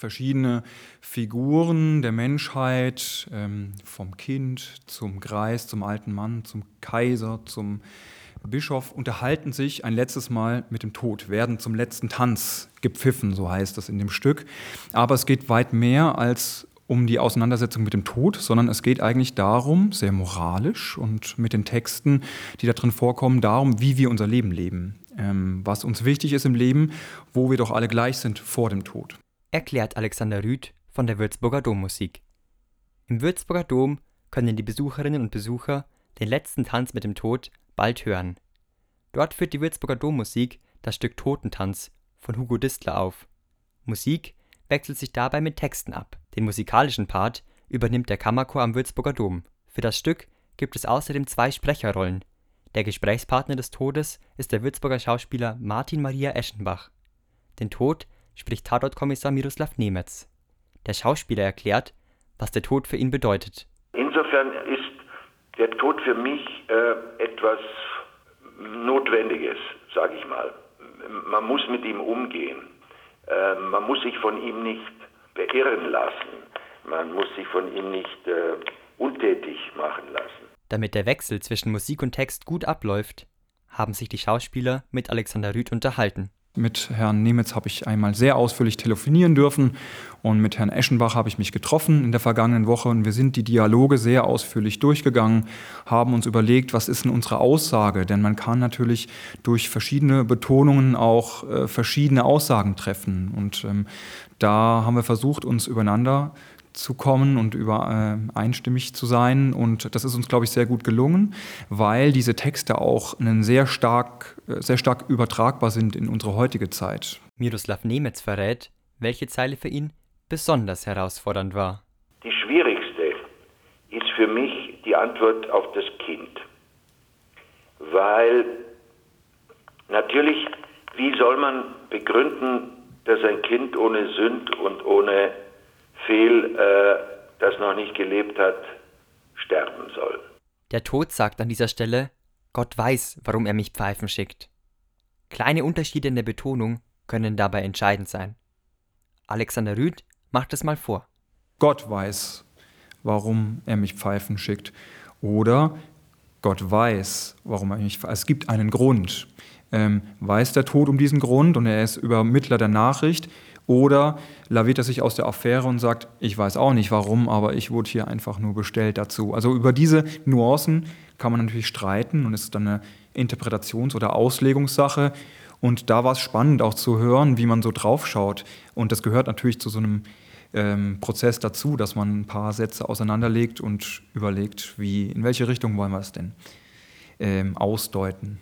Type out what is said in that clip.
verschiedene Figuren der Menschheit, ähm, vom Kind zum Greis, zum alten Mann, zum Kaiser, zum Bischof, unterhalten sich ein letztes Mal mit dem Tod, werden zum letzten Tanz gepfiffen, so heißt es in dem Stück. Aber es geht weit mehr als um die Auseinandersetzung mit dem Tod, sondern es geht eigentlich darum, sehr moralisch und mit den Texten, die da drin vorkommen, darum, wie wir unser Leben leben, ähm, was uns wichtig ist im Leben, wo wir doch alle gleich sind vor dem Tod. Erklärt Alexander Rüth von der Würzburger Dommusik. Im Würzburger Dom können die Besucherinnen und Besucher den letzten Tanz mit dem Tod bald hören. Dort führt die Würzburger Dommusik das Stück Totentanz von Hugo Distler auf. Musik wechselt sich dabei mit Texten ab. Den musikalischen Part übernimmt der Kammerchor am Würzburger Dom. Für das Stück gibt es außerdem zwei Sprecherrollen. Der Gesprächspartner des Todes ist der Würzburger Schauspieler Martin Maria Eschenbach. Den Tod spricht Tatortkommissar Miroslav Nemetz. Der Schauspieler erklärt, was der Tod für ihn bedeutet. Insofern ist der Tod für mich äh, etwas Notwendiges, sage ich mal. Man muss mit ihm umgehen. Äh, man muss sich von ihm nicht beirren lassen. Man muss sich von ihm nicht äh, untätig machen lassen. Damit der Wechsel zwischen Musik und Text gut abläuft, haben sich die Schauspieler mit Alexander Rüth unterhalten. Mit Herrn Nemitz habe ich einmal sehr ausführlich telefonieren dürfen und mit Herrn Eschenbach habe ich mich getroffen in der vergangenen Woche und wir sind die Dialoge sehr ausführlich durchgegangen, haben uns überlegt, was ist denn unsere Aussage, denn man kann natürlich durch verschiedene Betonungen auch äh, verschiedene Aussagen treffen und ähm, da haben wir versucht, uns übereinander zu kommen und über, äh, einstimmig zu sein. Und das ist uns, glaube ich, sehr gut gelungen, weil diese Texte auch einen sehr stark, äh, sehr stark übertragbar sind in unsere heutige Zeit. Miroslav Nemetz verrät, welche Zeile für ihn besonders herausfordernd war. Die schwierigste ist für mich die Antwort auf das Kind. Weil natürlich, wie soll man begründen, dass ein Kind ohne Sünd und ohne Fehl, äh, das noch nicht gelebt hat, sterben soll. Der Tod sagt an dieser Stelle, Gott weiß, warum er mich pfeifen schickt. Kleine Unterschiede in der Betonung können dabei entscheidend sein. Alexander Rüth macht es mal vor. Gott weiß, warum er mich pfeifen schickt. Oder Gott weiß, warum er mich pfeifen Es gibt einen Grund. Ähm, weiß der Tod um diesen Grund und er ist Übermittler der Nachricht? Oder laviert er sich aus der Affäre und sagt, ich weiß auch nicht warum, aber ich wurde hier einfach nur bestellt dazu. Also über diese Nuancen kann man natürlich streiten und es ist dann eine Interpretations- oder Auslegungssache. Und da war es spannend auch zu hören, wie man so draufschaut. Und das gehört natürlich zu so einem ähm, Prozess dazu, dass man ein paar Sätze auseinanderlegt und überlegt, wie, in welche Richtung wollen wir es denn ähm, ausdeuten.